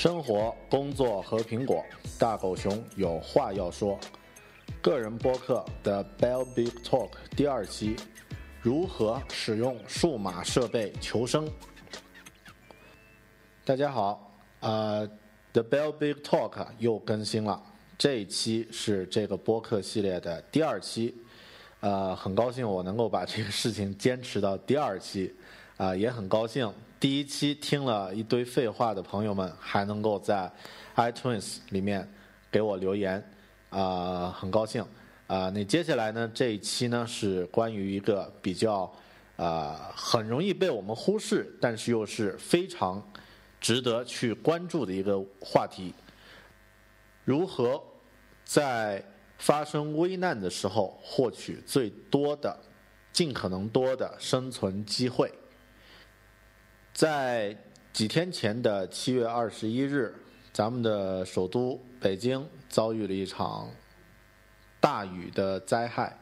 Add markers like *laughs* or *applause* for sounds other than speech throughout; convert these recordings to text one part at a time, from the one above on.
生活、工作和苹果，大狗熊有话要说。个人播客的 Bell Big Talk 第二期，如何使用数码设备求生？大家好，呃，The Bell Big Talk 又更新了，这一期是这个播客系列的第二期。呃，很高兴我能够把这个事情坚持到第二期，啊，也很高兴第一期听了一堆废话的朋友们还能够在 iTunes 里面给我留言，啊，很高兴。啊，那接下来呢，这一期呢是关于一个比较啊很容易被我们忽视，但是又是非常值得去关注的一个话题：如何在发生危难的时候获取最多的、尽可能多的生存机会。在几天前的七月二十一日，咱们的首都北京遭遇了一场大雨的灾害。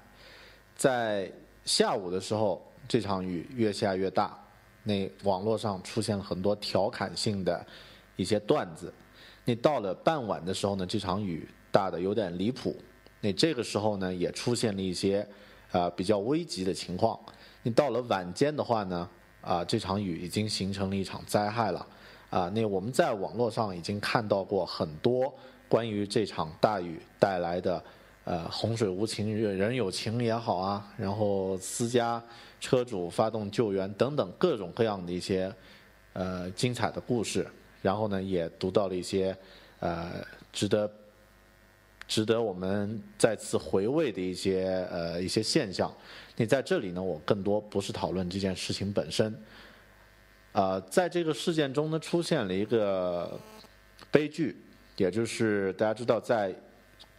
在下午的时候，这场雨越下越大，那网络上出现了很多调侃性的一些段子。那到了傍晚的时候呢，这场雨大的有点离谱。那这个时候呢，也出现了一些啊比较危急的情况。你到了晚间的话呢，啊这场雨已经形成了一场灾害了。啊，那我们在网络上已经看到过很多关于这场大雨带来的呃洪水无情人有情也好啊，然后私家车主发动救援等等各种各样的一些呃精彩的故事。然后呢，也读到了一些呃值得。值得我们再次回味的一些呃一些现象。你在这里呢，我更多不是讨论这件事情本身。啊，在这个事件中呢，出现了一个悲剧，也就是大家知道，在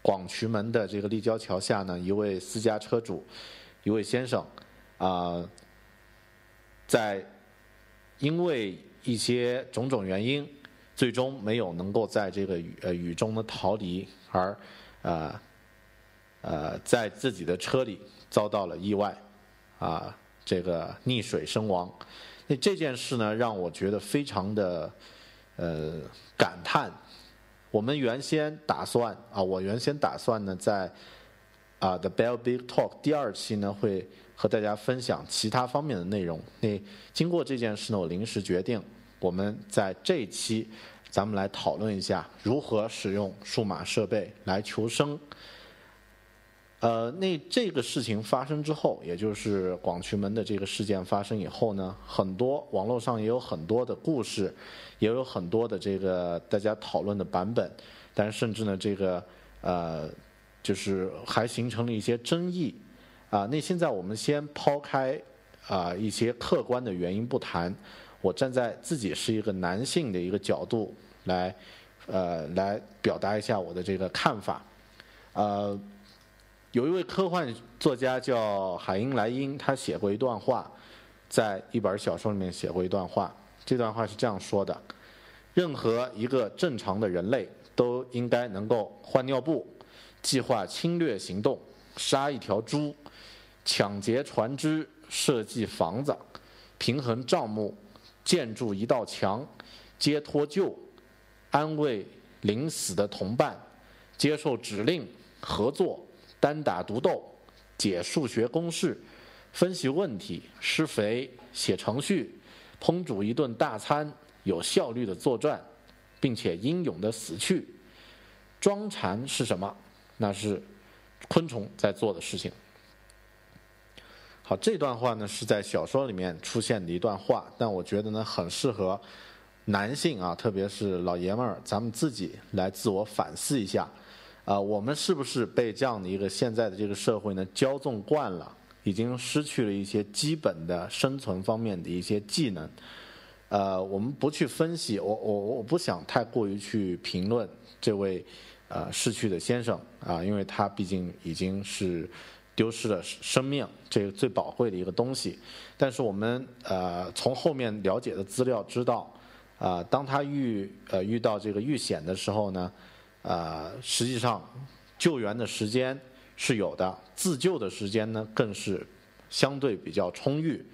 广渠门的这个立交桥下呢，一位私家车主，一位先生啊，在因为一些种种原因，最终没有能够在这个雨呃雨中呢逃离而。呃，呃，在自己的车里遭到了意外，啊，这个溺水身亡。那这件事呢，让我觉得非常的呃感叹。我们原先打算啊，我原先打算呢，在啊 The Bell Big Talk 第二期呢，会和大家分享其他方面的内容。那经过这件事呢，我临时决定，我们在这一期。咱们来讨论一下如何使用数码设备来求生。呃，那这个事情发生之后，也就是广渠门的这个事件发生以后呢，很多网络上也有很多的故事，也有很多的这个大家讨论的版本，但是甚至呢，这个呃，就是还形成了一些争议。啊，那现在我们先抛开啊一些客观的原因不谈。我站在自己是一个男性的一个角度来，呃，来表达一下我的这个看法。呃，有一位科幻作家叫海因莱因，他写过一段话，在一本小说里面写过一段话。这段话是这样说的：任何一个正常的人类都应该能够换尿布、计划侵略行动、杀一条猪、抢劫船只、设计房子、平衡账目。建筑一道墙，接脱臼，安慰临死的同伴，接受指令，合作，单打独斗，解数学公式，分析问题，施肥，写程序，烹煮一顿大餐，有效率的作战，并且英勇的死去。装禅是什么？那是昆虫在做的事情。好，这段话呢是在小说里面出现的一段话，但我觉得呢很适合男性啊，特别是老爷们儿，咱们自己来自我反思一下，啊，我们是不是被这样的一个现在的这个社会呢骄纵惯了，已经失去了一些基本的生存方面的一些技能？呃，我们不去分析，我我我不想太过于去评论这位呃逝去的先生啊，因为他毕竟已经是。丢失了生命，这个最宝贵的一个东西。但是我们呃从后面了解的资料知道，啊，当他遇呃遇到这个遇险的时候呢，呃，实际上救援的时间是有的，自救的时间呢更是相对比较充裕。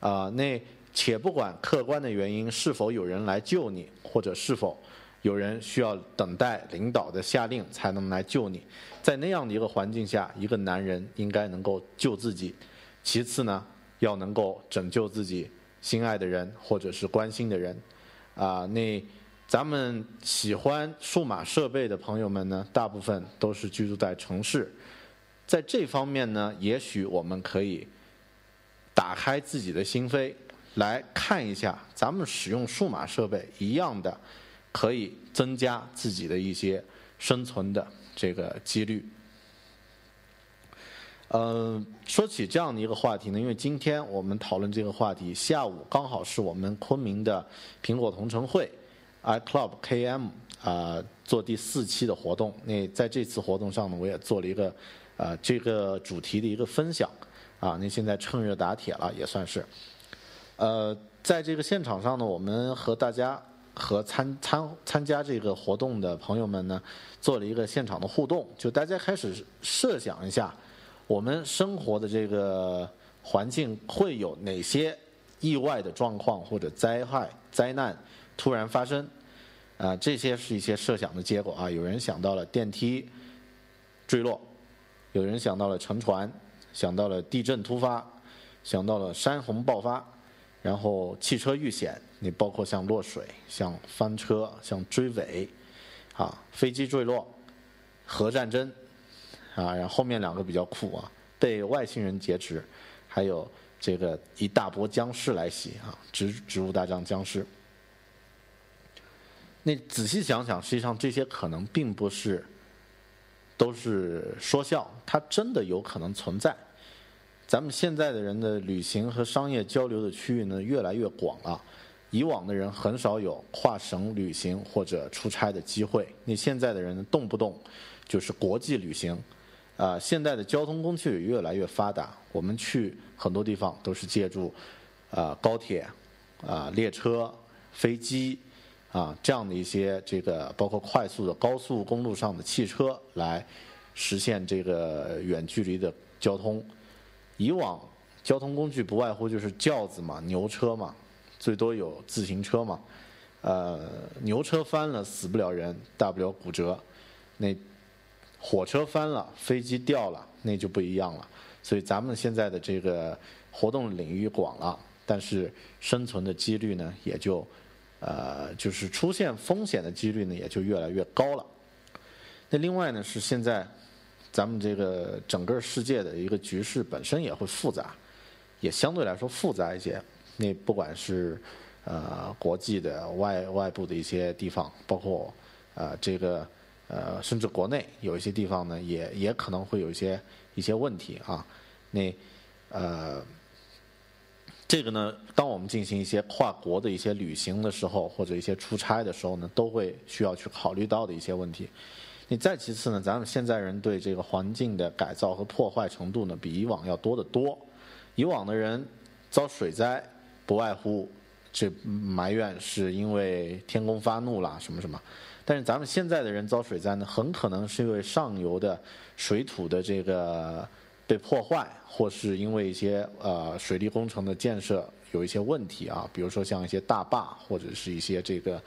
啊，那且不管客观的原因是否有人来救你，或者是否有人需要等待领导的下令才能来救你。在那样的一个环境下，一个男人应该能够救自己。其次呢，要能够拯救自己心爱的人或者是关心的人。啊，那咱们喜欢数码设备的朋友们呢，大部分都是居住在城市。在这方面呢，也许我们可以打开自己的心扉，来看一下咱们使用数码设备一样的，可以增加自己的一些生存的这个几率。呃，说起这样的一个话题呢，因为今天我们讨论这个话题，下午刚好是我们昆明的苹果同城会，iClub KM 啊做第四期的活动。那在这次活动上呢，我也做了一个。啊，这个主题的一个分享，啊，那现在趁热打铁了，也算是。呃，在这个现场上呢，我们和大家和参参参加这个活动的朋友们呢，做了一个现场的互动，就大家开始设想一下，我们生活的这个环境会有哪些意外的状况或者灾害灾难突然发生，啊，这些是一些设想的结果啊，有人想到了电梯坠落。有人想到了沉船，想到了地震突发，想到了山洪爆发，然后汽车遇险，你包括像落水、像翻车、像追尾，啊，飞机坠落，核战争，啊，然后后面两个比较酷啊，被外星人劫持，还有这个一大波僵尸来袭啊，植植物大战僵尸。那仔细想想，实际上这些可能并不是。都是说笑，它真的有可能存在。咱们现在的人的旅行和商业交流的区域呢，越来越广了。以往的人很少有跨省旅行或者出差的机会，那现在的人动不动就是国际旅行。啊，现在的交通工具也越来越发达，我们去很多地方都是借助啊高铁、啊列车、飞机。啊，这样的一些这个包括快速的高速公路上的汽车来实现这个远距离的交通。以往交通工具不外乎就是轿子嘛、牛车嘛，最多有自行车嘛。呃，牛车翻了死不了人，大不了骨折。那火车翻了，飞机掉了，那就不一样了。所以咱们现在的这个活动领域广了，但是生存的几率呢也就。呃，就是出现风险的几率呢，也就越来越高了。那另外呢，是现在咱们这个整个世界的一个局势本身也会复杂，也相对来说复杂一些。那不管是呃国际的外外部的一些地方，包括呃这个呃甚至国内有一些地方呢，也也可能会有一些一些问题啊。那呃。这个呢，当我们进行一些跨国的一些旅行的时候，或者一些出差的时候呢，都会需要去考虑到的一些问题。你再其次呢，咱们现在人对这个环境的改造和破坏程度呢，比以往要多得多。以往的人遭水灾，不外乎这埋怨是因为天公发怒啦什么什么，但是咱们现在的人遭水灾呢，很可能是因为上游的水土的这个。被破坏，或是因为一些呃水利工程的建设有一些问题啊，比如说像一些大坝，或者是一些这个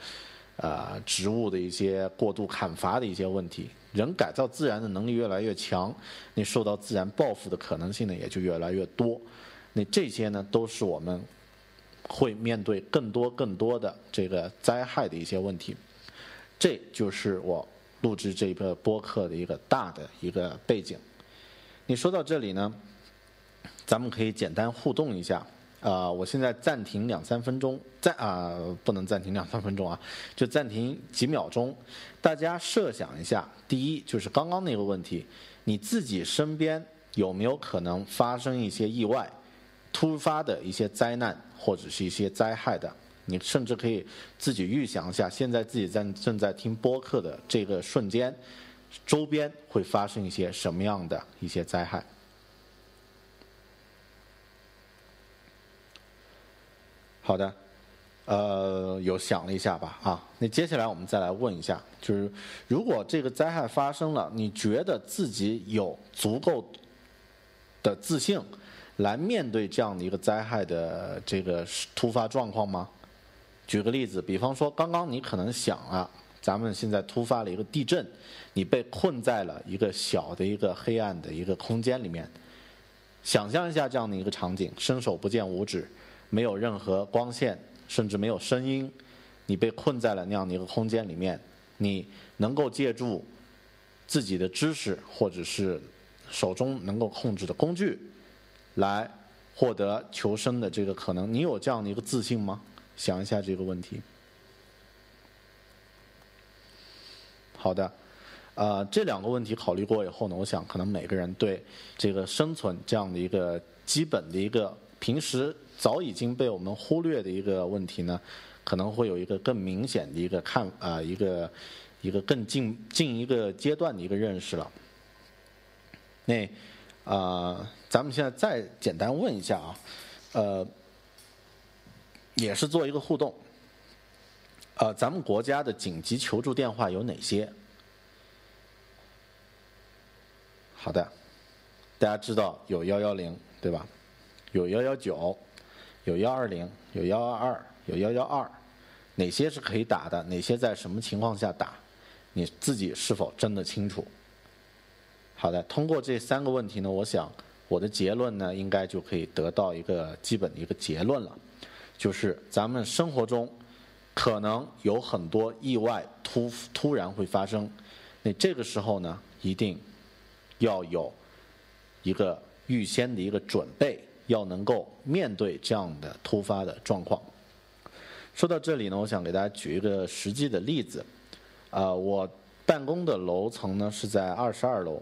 呃植物的一些过度砍伐的一些问题。人改造自然的能力越来越强，你受到自然报复的可能性呢也就越来越多。那这些呢都是我们会面对更多更多的这个灾害的一些问题。这就是我录制这个播客的一个大的一个背景。你说到这里呢，咱们可以简单互动一下。啊，我现在暂停两三分钟，暂啊不能暂停两三分钟啊，就暂停几秒钟。大家设想一下，第一就是刚刚那个问题，你自己身边有没有可能发生一些意外、突发的一些灾难或者是一些灾害的？你甚至可以自己预想一下，现在自己在正在听播客的这个瞬间。周边会发生一些什么样的一些灾害？好的，呃，有想了一下吧，啊，那接下来我们再来问一下，就是如果这个灾害发生了，你觉得自己有足够的自信来面对这样的一个灾害的这个突发状况吗？举个例子，比方说，刚刚你可能想了。咱们现在突发了一个地震，你被困在了一个小的一个黑暗的一个空间里面。想象一下这样的一个场景：伸手不见五指，没有任何光线，甚至没有声音，你被困在了那样的一个空间里面。你能够借助自己的知识，或者是手中能够控制的工具，来获得求生的这个可能。你有这样的一个自信吗？想一下这个问题。好的，呃，这两个问题考虑过以后呢，我想可能每个人对这个生存这样的一个基本的一个平时早已经被我们忽略的一个问题呢，可能会有一个更明显的一个看啊一个一个更进进一个阶段的一个认识了。那啊，咱们现在再简单问一下啊，呃。也是做一个互动，呃，咱们国家的紧急求助电话有哪些？好的，大家知道有幺幺零对吧？有幺幺九，有幺二零，有幺二二，有幺幺二，哪些是可以打的？哪些在什么情况下打？你自己是否真的清楚？好的，通过这三个问题呢，我想我的结论呢，应该就可以得到一个基本的一个结论了。就是咱们生活中可能有很多意外突突然会发生，那这个时候呢，一定要有一个预先的一个准备，要能够面对这样的突发的状况。说到这里呢，我想给大家举一个实际的例子。啊，我办公的楼层呢是在二十二楼，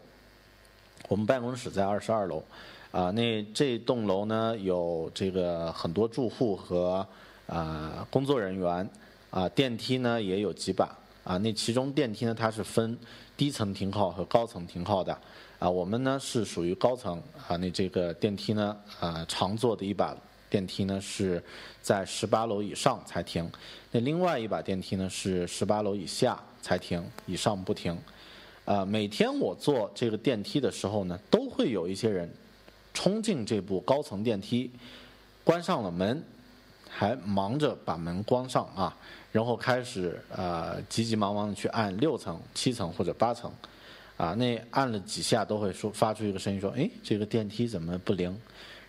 我们办公室在二十二楼。啊，那这栋楼呢有这个很多住户和啊工作人员，啊电梯呢也有几把，啊那其中电梯呢它是分低层停靠和高层停靠的，啊我们呢是属于高层，啊那这个电梯呢啊常坐的一把电梯呢是在十八楼以上才停，那另外一把电梯呢是十八楼以下才停，以上不停，啊每天我坐这个电梯的时候呢都会有一些人。冲进这部高层电梯，关上了门，还忙着把门关上啊，然后开始呃急急忙忙的去按六层、七层或者八层，啊，那按了几下都会说发出一个声音说，哎，这个电梯怎么不灵？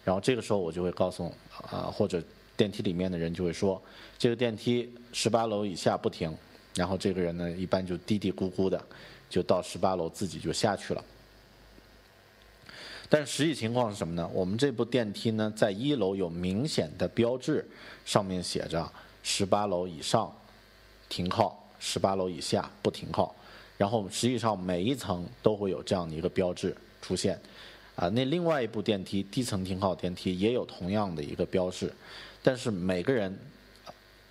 然后这个时候我就会告诉啊，或者电梯里面的人就会说，这个电梯十八楼以下不停，然后这个人呢一般就嘀嘀咕咕的，就到十八楼自己就下去了。但实际情况是什么呢？我们这部电梯呢，在一楼有明显的标志，上面写着十八楼以上停靠，十八楼以下不停靠。然后实际上每一层都会有这样的一个标志出现。啊，那另外一部电梯低层停靠电梯也有同样的一个标示，但是每个人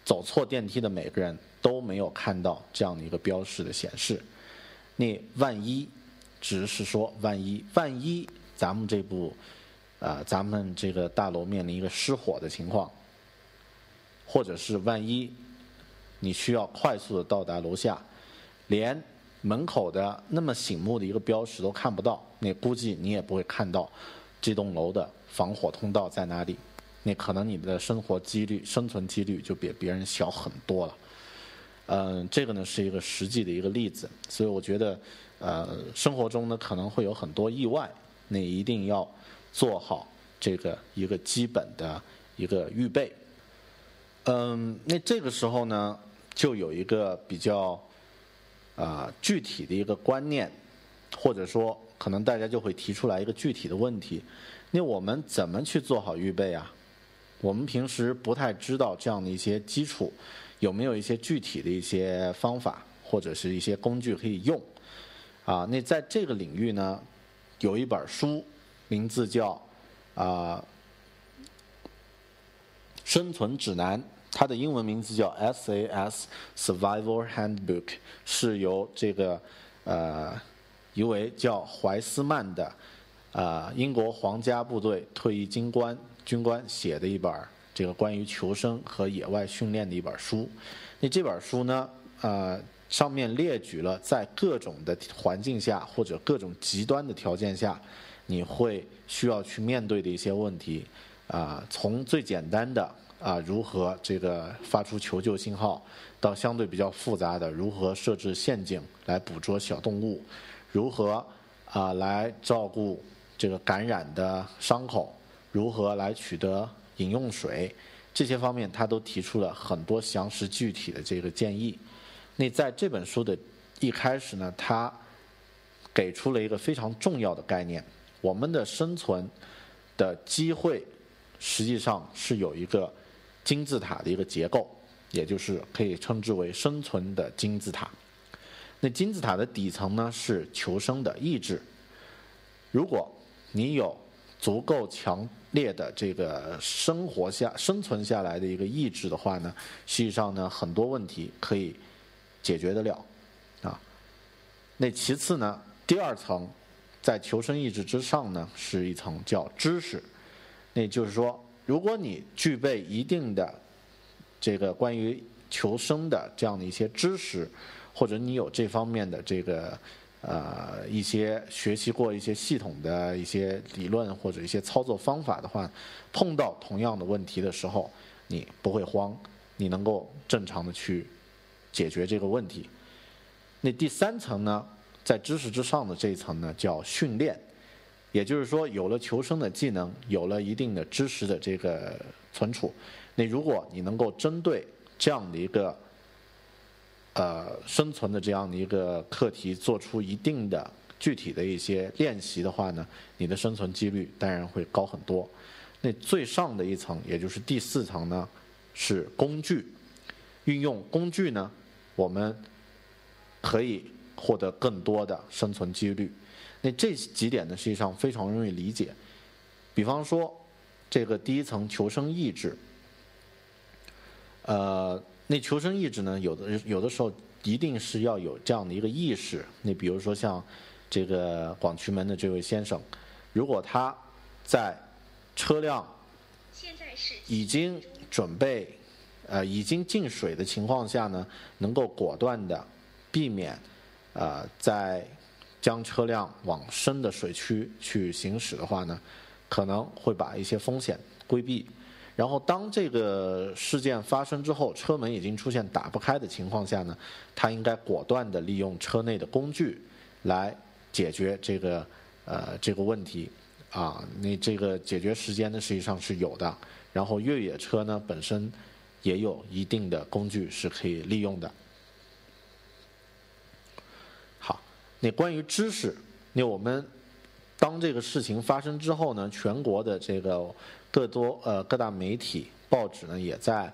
走错电梯的每个人都没有看到这样的一个标识的显示。那万一，只是说万一，万一。咱们这部，啊，咱们这个大楼面临一个失火的情况，或者是万一你需要快速的到达楼下，连门口的那么醒目的一个标识都看不到，那估计你也不会看到这栋楼的防火通道在哪里，那可能你的生活几率、生存几率就比别人小很多了。嗯，这个呢是一个实际的一个例子，所以我觉得，呃，生活中呢可能会有很多意外。那一定要做好这个一个基本的一个预备。嗯，那这个时候呢，就有一个比较啊具体的一个观念，或者说可能大家就会提出来一个具体的问题：那我们怎么去做好预备啊？我们平时不太知道这样的一些基础，有没有一些具体的一些方法或者是一些工具可以用？啊，那在这个领域呢？有一本书，名字叫啊生存指南，它的英文名字叫 SAS Survival Handbook，是由这个呃一位叫怀斯曼的啊英国皇家部队退役军官军官写的一本这个关于求生和野外训练的一本书。那这本书呢，呃。上面列举了在各种的环境下或者各种极端的条件下，你会需要去面对的一些问题，啊，从最简单的啊如何这个发出求救信号，到相对比较复杂的如何设置陷阱来捕捉小动物，如何啊来照顾这个感染的伤口，如何来取得饮用水，这些方面他都提出了很多详实具体的这个建议。那在这本书的一开始呢，他给出了一个非常重要的概念：我们的生存的机会实际上是有一个金字塔的一个结构，也就是可以称之为生存的金字塔。那金字塔的底层呢是求生的意志。如果你有足够强烈的这个生活下生存下来的一个意志的话呢，实际上呢很多问题可以解决得了啊。那其次呢，第二层在求生意志之上呢，是一层叫知识。那就是说，如果你具备一定的这个关于求生的这样的一些知识，或者你有这方面的这个呃一些学习过一些系统的一些理论或者一些操作方法的话，碰到同样的问题的时候，你不会慌，你能够正常的去解决这个问题。那第三层呢，在知识之上的这一层呢，叫训练。也就是说，有了求生的技能，有了一定的知识的这个存储，那如果你能够针对这样的一个呃生存的这样的一个课题，做出一定的具体的一些练习的话呢，你的生存几率当然会高很多。那最上的一层，也就是第四层呢，是工具。运用工具呢，我们可以获得更多的生存几率。那这几点呢，实际上非常容易理解。比方说，这个第一层求生意志，呃，那求生意志呢，有的有的时候一定是要有这样的一个意识。那比如说像这个广渠门的这位先生，如果他在车辆已经准备呃已经进水的情况下呢，能够果断的避免呃在将车辆往深的水区去行驶的话呢，可能会把一些风险规避。然后当这个事件发生之后，车门已经出现打不开的情况下呢，他应该果断的利用车内的工具来解决这个呃这个问题啊。那这个解决时间呢实际上是有的。然后越野车呢本身也有一定的工具是可以利用的。好那关于知识，那我们当这个事情发生之后呢，全国的这个各多呃各大媒体报纸呢也在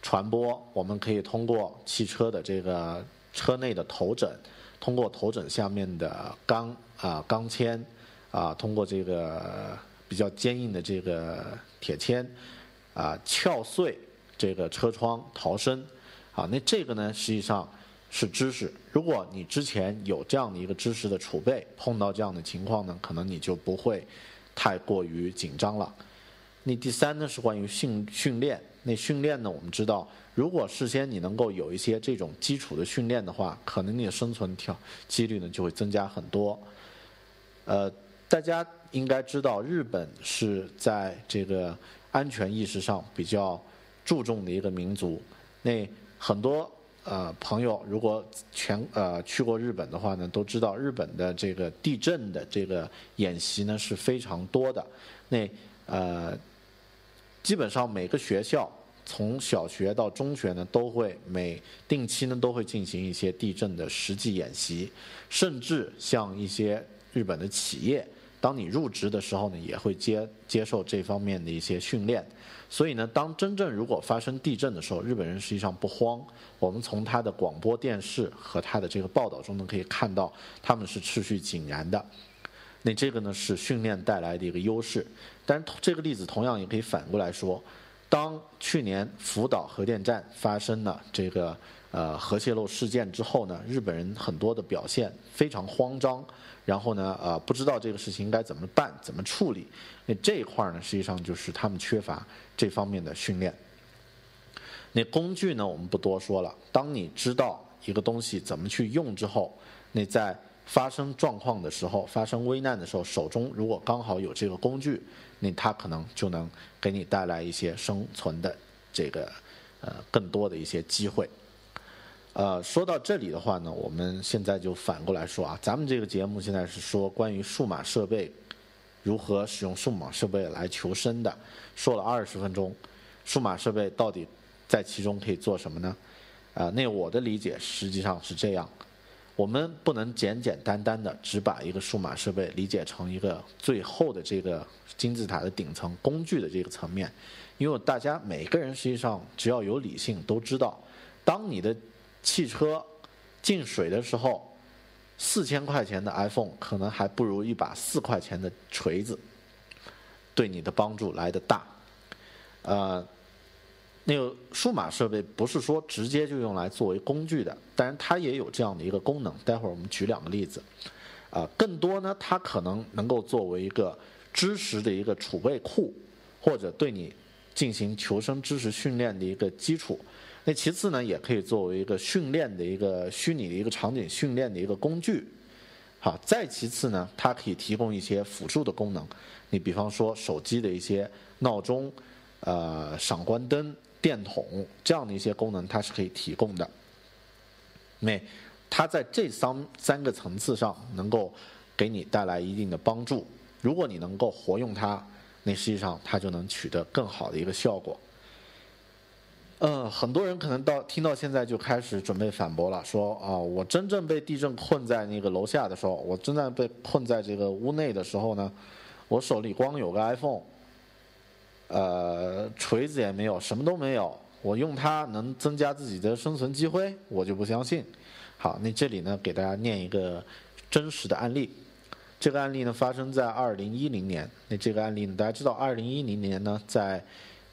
传播。我们可以通过汽车的这个车内的头枕，通过头枕下面的钢啊钢签啊，通过这个比较坚硬的这个铁签啊撬碎这个车窗逃生。啊，那这个呢实际上。是知识。如果你之前有这样的一个知识的储备，碰到这样的情况呢，可能你就不会太过于紧张了。那第三呢是关于训训练。那训练呢，我们知道，如果事先你能够有一些这种基础的训练的话，可能你的生存条几率呢就会增加很多。呃，大家应该知道，日本是在这个安全意识上比较注重的一个民族。那很多。呃，朋友，如果全呃去过日本的话呢，都知道日本的这个地震的这个演习呢是非常多的。那呃，基本上每个学校从小学到中学呢，都会每定期呢都会进行一些地震的实际演习，甚至像一些日本的企业，当你入职的时候呢，也会接接受这方面的一些训练。所以呢，当真正如果发生地震的时候，日本人实际上不慌。我们从他的广播电视和他的这个报道中呢，可以看到他们是秩序井然的。那这个呢是训练带来的一个优势。但是这个例子同样也可以反过来说，当去年福岛核电站发生了这个呃核泄漏事件之后呢，日本人很多的表现非常慌张。然后呢，呃，不知道这个事情应该怎么办、怎么处理。那这一块呢，实际上就是他们缺乏这方面的训练。那工具呢，我们不多说了。当你知道一个东西怎么去用之后，那在发生状况的时候、发生危难的时候，手中如果刚好有这个工具，那它可能就能给你带来一些生存的这个呃更多的一些机会。呃，说到这里的话呢，我们现在就反过来说啊，咱们这个节目现在是说关于数码设备如何使用数码设备来求生的，说了二十分钟，数码设备到底在其中可以做什么呢？啊，那我的理解实际上是这样，我们不能简简单单的只把一个数码设备理解成一个最后的这个金字塔的顶层工具的这个层面，因为大家每个人实际上只要有理性都知道，当你的汽车进水的时候，四千块钱的 iPhone 可能还不如一把四块钱的锤子对你的帮助来的大。呃，那个数码设备不是说直接就用来作为工具的，当然它也有这样的一个功能。待会儿我们举两个例子。啊，更多呢，它可能能够作为一个知识的一个储备库，或者对你进行求生知识训练的一个基础。那其次呢，也可以作为一个训练的一个虚拟的一个场景训练的一个工具。好，再其次呢，它可以提供一些辅助的功能。你比方说手机的一些闹钟、呃闪光灯、电筒这样的一些功能，它是可以提供的。那它在这三三个层次上能够给你带来一定的帮助。如果你能够活用它，那实际上它就能取得更好的一个效果。嗯，很多人可能到听到现在就开始准备反驳了，说啊，我真正被地震困在那个楼下的时候，我真正被困在这个屋内的时候呢，我手里光有个 iPhone，呃，锤子也没有，什么都没有，我用它能增加自己的生存机会，我就不相信。好，那这里呢，给大家念一个真实的案例。这个案例呢，发生在二零一零年。那这个案例呢，大家知道，二零一零年呢，在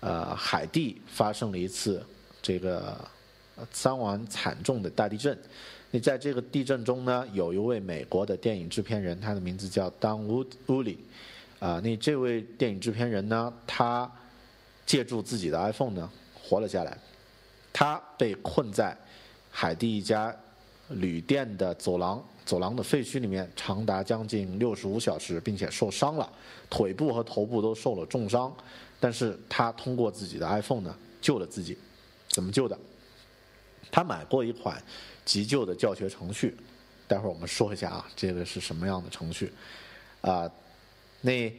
呃，海地发生了一次这个伤亡惨重的大地震。那在这个地震中呢，有一位美国的电影制片人，他的名字叫 Don Woodley 啊，那这位电影制片人呢，他借助自己的 iPhone 呢，活了下来。他被困在海地一家旅店的走廊，走廊的废墟里面，长达将近六十五小时，并且受伤了，腿部和头部都受了重伤。但是他通过自己的 iPhone 呢救了自己，怎么救的？他买过一款急救的教学程序，待会儿我们说一下啊，这个是什么样的程序？啊，那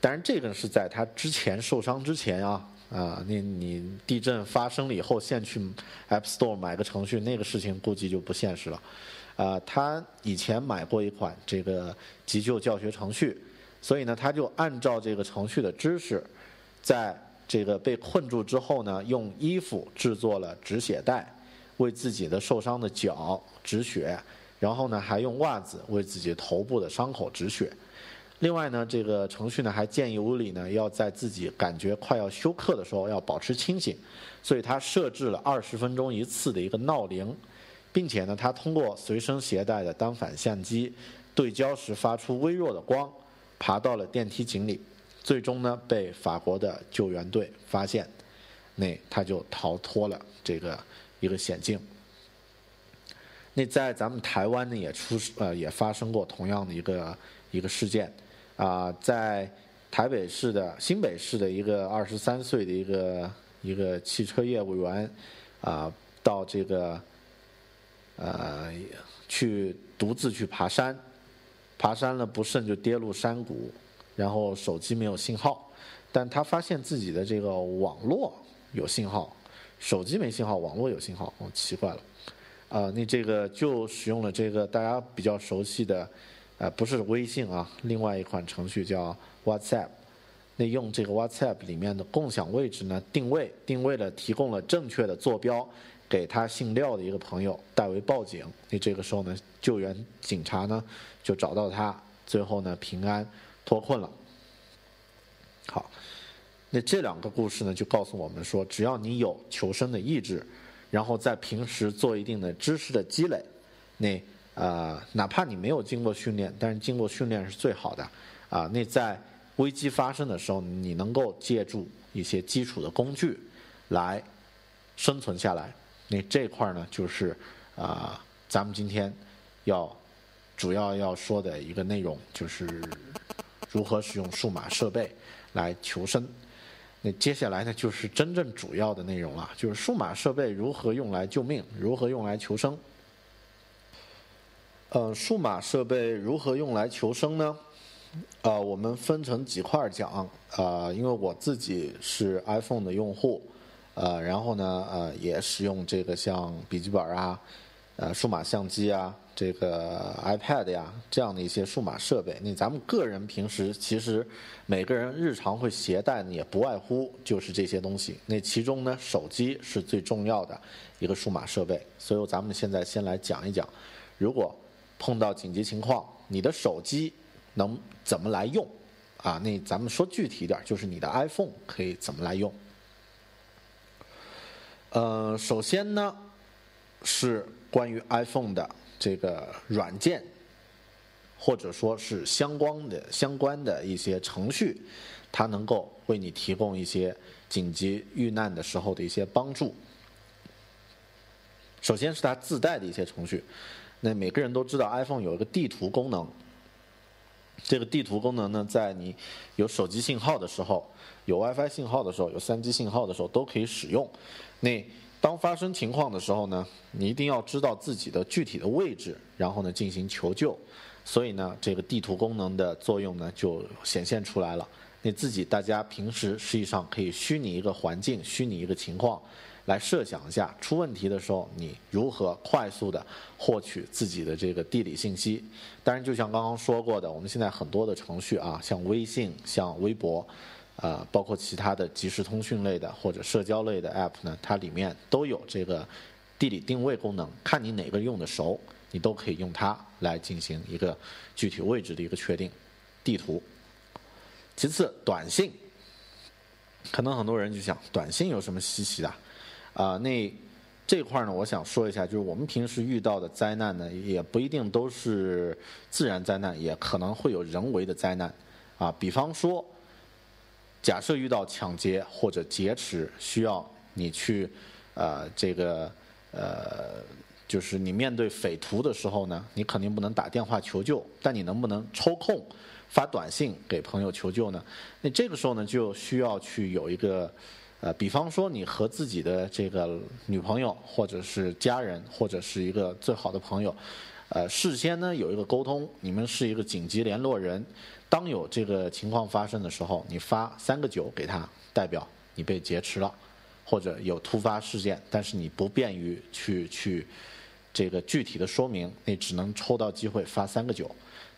当然这个是在他之前受伤之前啊啊，那你地震发生了以后，现去 App Store 买个程序，那个事情估计就不现实了。啊，他以前买过一款这个急救教学程序，所以呢，他就按照这个程序的知识。在这个被困住之后呢，用衣服制作了止血带，为自己的受伤的脚止血，然后呢，还用袜子为自己头部的伤口止血。另外呢，这个程序呢还建议屋里呢要在自己感觉快要休克的时候要保持清醒，所以他设置了二十分钟一次的一个闹铃，并且呢，他通过随身携带的单反相机对焦时发出微弱的光，爬到了电梯井里。最终呢，被法国的救援队发现，那他就逃脱了这个一个险境。那在咱们台湾呢，也出呃也发生过同样的一个一个事件啊，在台北市的新北市的一个二十三岁的一个一个汽车业务员啊，到这个呃去独自去爬山，爬山了不慎就跌入山谷。然后手机没有信号，但他发现自己的这个网络有信号，手机没信号，网络有信号，哦，奇怪了，啊，那这个就使用了这个大家比较熟悉的，呃，不是微信啊，另外一款程序叫 WhatsApp，那用这个 WhatsApp 里面的共享位置呢定位，定位了提供了正确的坐标，给他姓廖的一个朋友代为报警，那这个时候呢，救援警察呢就找到他，最后呢平安。脱困了。好，那这两个故事呢，就告诉我们说，只要你有求生的意志，然后在平时做一定的知识的积累，那呃，哪怕你没有经过训练，但是经过训练是最好的啊。那在危机发生的时候，你能够借助一些基础的工具来生存下来。那这块呢，就是啊，咱们今天要主要要说的一个内容，就是。如何使用数码设备来求生？那接下来呢，就是真正主要的内容了，就是数码设备如何用来救命，如何用来求生。呃，数码设备如何用来求生呢？呃，我们分成几块讲。呃，因为我自己是 iPhone 的用户，呃，然后呢，呃，也使用这个像笔记本啊，呃，数码相机啊。这个 iPad 呀，这样的一些数码设备，那咱们个人平时其实每个人日常会携带也不外乎就是这些东西。那其中呢，手机是最重要的一个数码设备。所以咱们现在先来讲一讲，如果碰到紧急情况，你的手机能怎么来用？啊，那咱们说具体一点，就是你的 iPhone 可以怎么来用？呃，首先呢，是关于 iPhone 的。这个软件，或者说是相关的相关的一些程序，它能够为你提供一些紧急遇难的时候的一些帮助。首先是它自带的一些程序，那每个人都知道 iPhone 有一个地图功能，这个地图功能呢，在你有手机信号的时候、有 WiFi 信号的时候、有 3G 信号的时候都可以使用。那当发生情况的时候呢，你一定要知道自己的具体的位置，然后呢进行求救。所以呢，这个地图功能的作用呢就显现出来了。你自己大家平时实际上可以虚拟一个环境、虚拟一个情况，来设想一下出问题的时候你如何快速的获取自己的这个地理信息。当然，就像刚刚说过的，我们现在很多的程序啊，像微信、像微博。呃，包括其他的即时通讯类的或者社交类的 App 呢，它里面都有这个地理定位功能，看你哪个用的熟，你都可以用它来进行一个具体位置的一个确定。地图。其次，短信，可能很多人就想，短信有什么稀奇的？啊那这块呢，我想说一下，就是我们平时遇到的灾难呢，也不一定都是自然灾难，也可能会有人为的灾难。啊，比方说。假设遇到抢劫或者劫持，需要你去，呃，这个，呃，就是你面对匪徒的时候呢，你肯定不能打电话求救，但你能不能抽空发短信给朋友求救呢？那这个时候呢，就需要去有一个，呃，比方说你和自己的这个女朋友或者是家人或者是一个最好的朋友，呃，事先呢有一个沟通，你们是一个紧急联络人。当有这个情况发生的时候，你发三个九给他，代表你被劫持了，或者有突发事件，但是你不便于去去这个具体的说明，你只能抽到机会发三个九。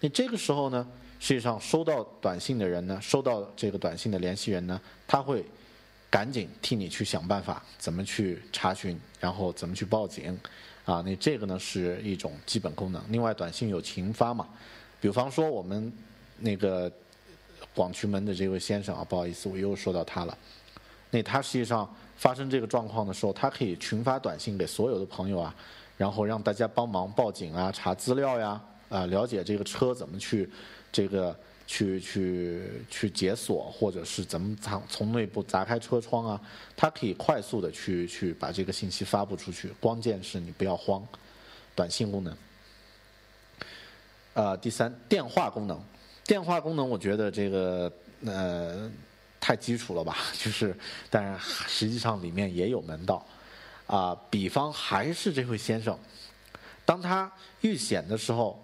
那这个时候呢，实际上收到短信的人呢，收到这个短信的联系人呢，他会赶紧替你去想办法，怎么去查询，然后怎么去报警，啊，那这个呢是一种基本功能。另外，短信有群发嘛，比方说我们。那个广渠门的这位先生啊，不好意思，我又说到他了。那他实际上发生这个状况的时候，他可以群发短信给所有的朋友啊，然后让大家帮忙报警啊、查资料呀、啊了解这个车怎么去这个去去去解锁，或者是怎么从从内部砸开车窗啊。他可以快速的去去把这个信息发布出去。关键是你不要慌，短信功能。呃，第三，电话功能。电话功能，我觉得这个呃太基础了吧，*laughs* 就是，但是实际上里面也有门道啊。比方还是这位先生，当他遇险的时候，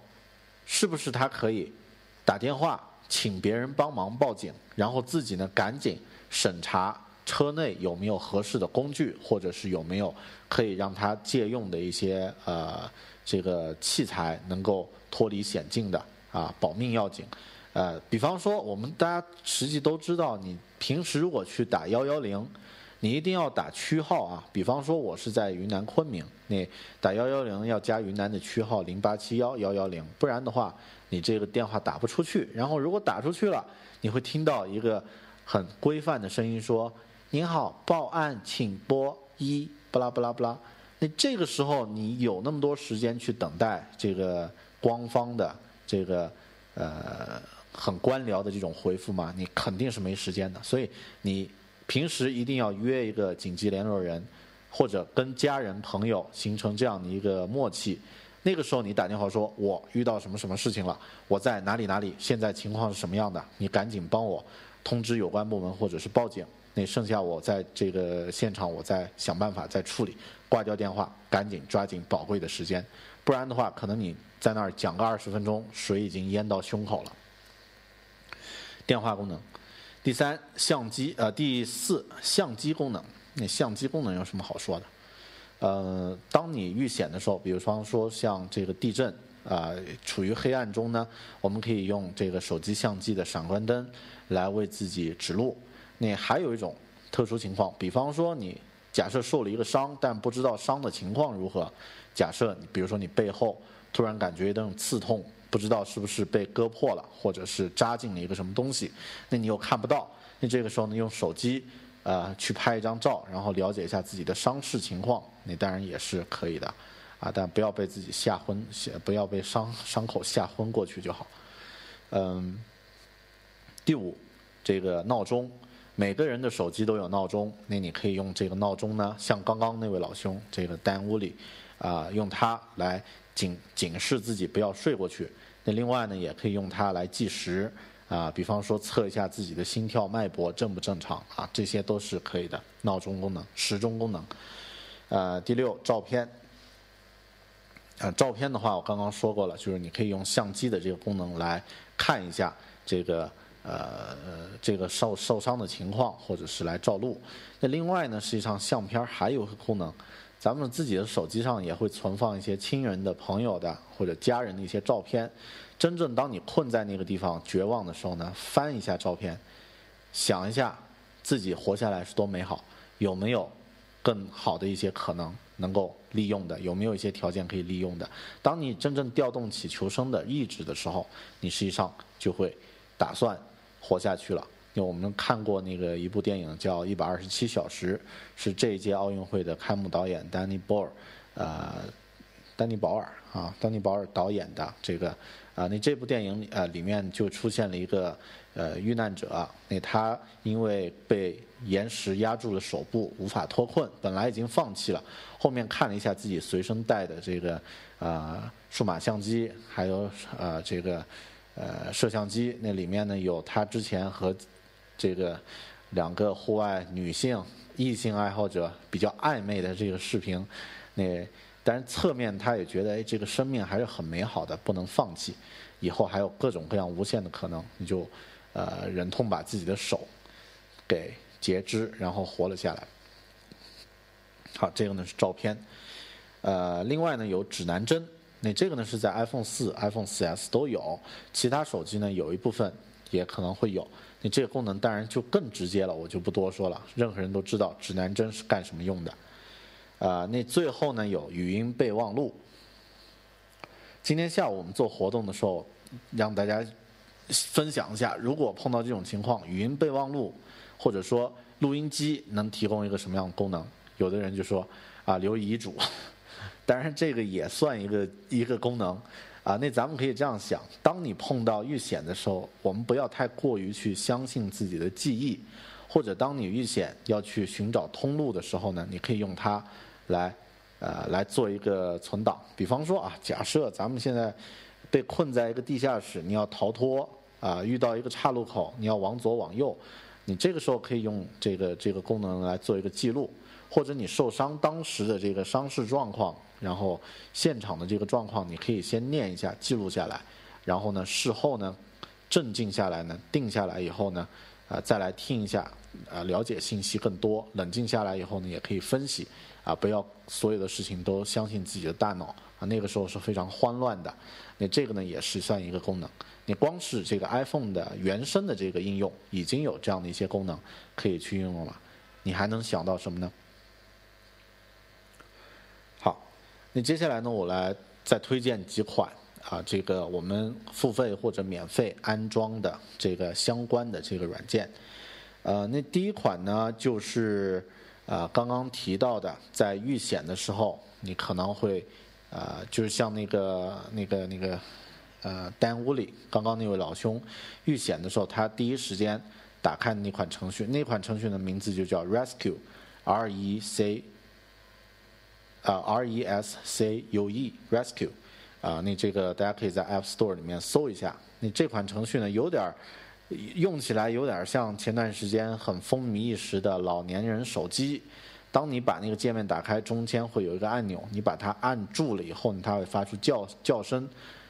是不是他可以打电话请别人帮忙报警，然后自己呢赶紧审查车内有没有合适的工具，或者是有没有可以让他借用的一些呃这个器材，能够脱离险境的啊，保命要紧。呃，比方说，我们大家实际都知道，你平时如果去打幺幺零，你一定要打区号啊。比方说，我是在云南昆明，你打幺幺零要加云南的区号零八七幺幺幺零，不然的话，你这个电话打不出去。然后如果打出去了，你会听到一个很规范的声音说：“您好，报案请拨一，不拉不拉不拉。”那这个时候，你有那么多时间去等待这个官方的这个呃。很官僚的这种回复吗，你肯定是没时间的。所以你平时一定要约一个紧急联络人，或者跟家人朋友形成这样的一个默契。那个时候你打电话说，我遇到什么什么事情了，我在哪里哪里，现在情况是什么样的，你赶紧帮我通知有关部门或者是报警。那剩下我在这个现场，我再想办法再处理，挂掉电话，赶紧抓紧宝贵的时间，不然的话，可能你在那儿讲个二十分钟，水已经淹到胸口了。电话功能，第三相机呃第四相机功能，那相机功能有什么好说的？呃，当你遇险的时候，比如说像这个地震啊，处于黑暗中呢，我们可以用这个手机相机的闪光灯来为自己指路。那还有一种特殊情况，比方说你假设受了一个伤，但不知道伤的情况如何。假设比如说你背后突然感觉一种刺痛，不知道是不是被割破了，或者是扎进了一个什么东西，那你又看不到，那这个时候呢，用手机呃去拍一张照，然后了解一下自己的伤势情况，那当然也是可以的，啊，但不要被自己吓昏，不要被伤伤口吓昏过去就好。嗯，第五，这个闹钟。每个人的手机都有闹钟，那你可以用这个闹钟呢，像刚刚那位老兄，这个丹屋里，啊，用它来警警示自己不要睡过去。那另外呢，也可以用它来计时，啊，比方说测一下自己的心跳脉搏正不正常啊，这些都是可以的。闹钟功能、时钟功能。呃，第六，照片。啊，照片的话，我刚刚说过了，就是你可以用相机的这个功能来看一下这个。呃，这个受受伤的情况，或者是来照路。那另外呢，实际上相片还有个功能，咱们自己的手机上也会存放一些亲人的、朋友的或者家人的一些照片。真正当你困在那个地方绝望的时候呢，翻一下照片，想一下自己活下来是多美好，有没有更好的一些可能能够利用的？有没有一些条件可以利用的？当你真正调动起求生的意志的时候，你实际上就会打算。活下去了，因为我们看过那个一部电影叫《一百二十七小时》，是这一届奥运会的开幕导演丹尼·博尔，呃，丹尼·保尔啊，丹尼·保尔导演的这个啊，那这部电影呃里面就出现了一个呃遇难者，那他因为被岩石压住了手部，无法脱困，本来已经放弃了，后面看了一下自己随身带的这个啊数码相机，还有啊这个。呃，摄像机那里面呢有他之前和这个两个户外女性异性爱好者比较暧昧的这个视频，那但是侧面他也觉得哎，这个生命还是很美好的，不能放弃，以后还有各种各样无限的可能，你就呃忍痛把自己的手给截肢，然后活了下来。好，这个呢是照片，呃，另外呢有指南针。那这个呢是在 iPhone 四、iPhone 四 S 都有，其他手机呢有一部分也可能会有。那这个功能当然就更直接了，我就不多说了，任何人都知道指南针是干什么用的。啊，那最后呢有语音备忘录。今天下午我们做活动的时候，让大家分享一下，如果碰到这种情况，语音备忘录或者说录音机能提供一个什么样的功能？有的人就说啊，留遗嘱。*laughs* 当然，这个也算一个一个功能，啊，那咱们可以这样想：当你碰到遇险的时候，我们不要太过于去相信自己的记忆，或者当你遇险要去寻找通路的时候呢，你可以用它来，呃，来做一个存档。比方说啊，假设咱们现在被困在一个地下室，你要逃脱啊，遇到一个岔路口，你要往左往右，你这个时候可以用这个这个功能来做一个记录，或者你受伤当时的这个伤势状况。然后现场的这个状况，你可以先念一下，记录下来。然后呢，事后呢，镇静下来呢，定下来以后呢，啊，再来听一下，啊，了解信息更多。冷静下来以后呢，也可以分析，啊，不要所有的事情都相信自己的大脑，啊，那个时候是非常慌乱的。那这个呢，也是算一个功能。你光是这个 iPhone 的原生的这个应用，已经有这样的一些功能可以去应用了。你还能想到什么呢？那接下来呢，我来再推荐几款啊，这个我们付费或者免费安装的这个相关的这个软件。呃，那第一款呢，就是啊刚刚提到的，在遇险的时候，你可能会啊，就是像那个那个那个呃丹乌里刚刚那位老兄遇险的时候，他第一时间打开那款程序，那款程序的名字就叫 Rescue，R E C。啊，R E S C U E Rescue，啊，那这个大家可以在 App Store 里面搜一下。那这款程序呢，有点用起来有点像前段时间很风靡一时的老年人手机。当你把那个界面打开，中间会有一个按钮，你把它按住了以后呢，它会发出叫叫声。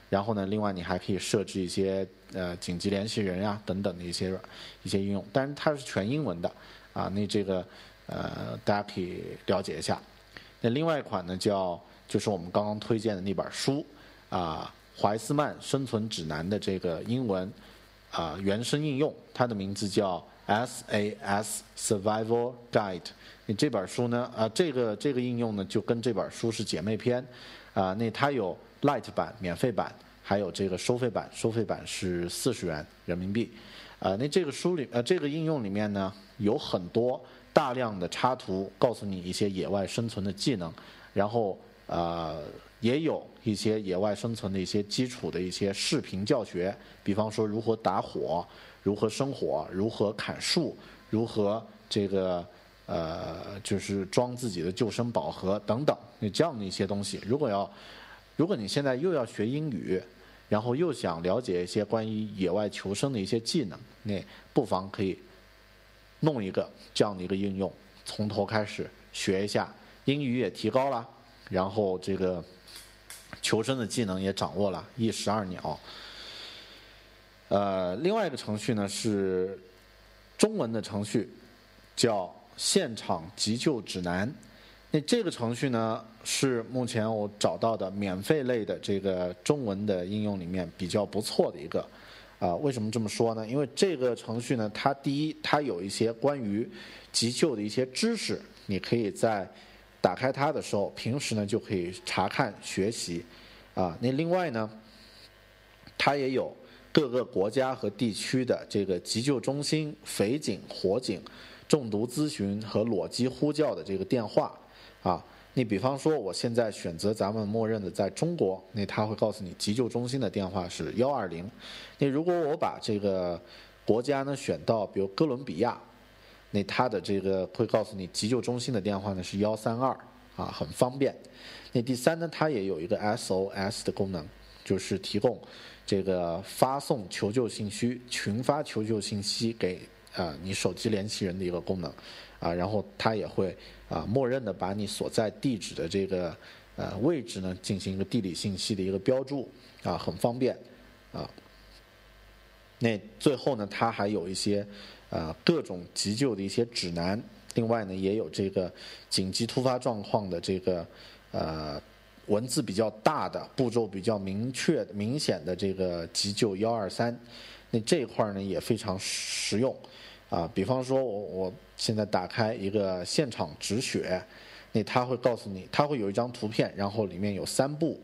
然后呢，另外你还可以设置一些呃紧急联系人呀等等的一些一些应用，但是它是全英文的啊。那这个呃大家可以了解一下。那另外一款呢叫就是我们刚刚推荐的那本书啊，怀斯曼生存指南的这个英文啊原生应用，它的名字叫 SAS Survival Guide。你这本书呢啊这个这个应用呢就跟这本书是姐妹篇啊。那它有 Light 版免费版，还有这个收费版，收费版是四十元人民币。啊，那这个书里呃这个应用里面呢有很多。大量的插图告诉你一些野外生存的技能，然后呃也有一些野外生存的一些基础的一些视频教学，比方说如何打火、如何生火、如何砍树、如何这个呃就是装自己的救生宝盒等等，那这样的一些东西。如果要如果你现在又要学英语，然后又想了解一些关于野外求生的一些技能，那不妨可以。弄一个这样的一个应用，从头开始学一下，英语也提高了，然后这个求生的技能也掌握了，一石二鸟。呃，另外一个程序呢是中文的程序，叫现场急救指南。那这个程序呢是目前我找到的免费类的这个中文的应用里面比较不错的一个。啊，为什么这么说呢？因为这个程序呢，它第一，它有一些关于急救的一些知识，你可以在打开它的时候，平时呢就可以查看学习。啊，那另外呢，它也有各个国家和地区的这个急救中心、匪警、火警、中毒咨询和裸机呼叫的这个电话。啊。你比方说，我现在选择咱们默认的在中国，那他会告诉你急救中心的电话是幺二零。那如果我把这个国家呢选到，比如哥伦比亚，那他的这个会告诉你急救中心的电话呢是幺三二，啊，很方便。那第三呢，它也有一个 SOS 的功能，就是提供这个发送求救信息、群发求救信息给啊你手机联系人的一个功能，啊，然后它也会。啊，默认的把你所在地址的这个呃位置呢进行一个地理信息的一个标注，啊，很方便，啊。那最后呢，它还有一些呃各种急救的一些指南，另外呢也有这个紧急突发状况的这个呃文字比较大的、步骤比较明确、明显的这个急救幺二三，那这一块呢也非常实用。啊，比方说，我我现在打开一个现场止血，那他会告诉你，他会有一张图片，然后里面有三步，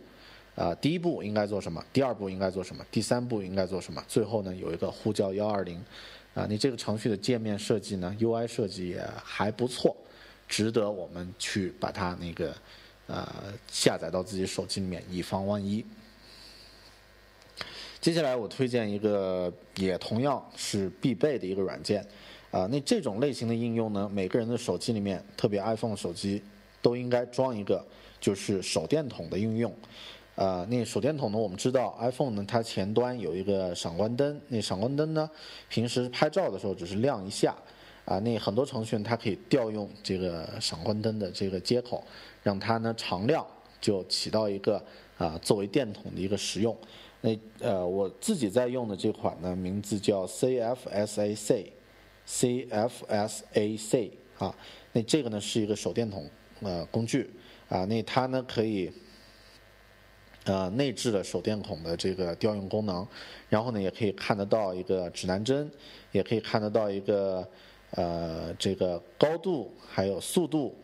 啊，第一步应该做什么，第二步应该做什么，第三步应该做什么，最后呢有一个呼叫幺二零，啊，你这个程序的界面设计呢，UI 设计也还不错，值得我们去把它那个呃下载到自己手机里面，以防万一。接下来我推荐一个也同样是必备的一个软件，啊，那这种类型的应用呢，每个人的手机里面，特别 iPhone 手机都应该装一个，就是手电筒的应用，啊，那手电筒呢，我们知道 iPhone 呢，它前端有一个闪光灯，那闪光灯呢，平时拍照的时候只是亮一下，啊，那很多程序它可以调用这个闪光灯的这个接口，让它呢常亮，就起到一个啊作为电筒的一个使用。那呃，我自己在用的这款呢，名字叫 CFSAC，CFSAC 啊。那这个呢是一个手电筒呃工具啊。那它呢可以呃内置了手电筒的这个调用功能，然后呢也可以看得到一个指南针，也可以看得到一个呃这个高度还有速度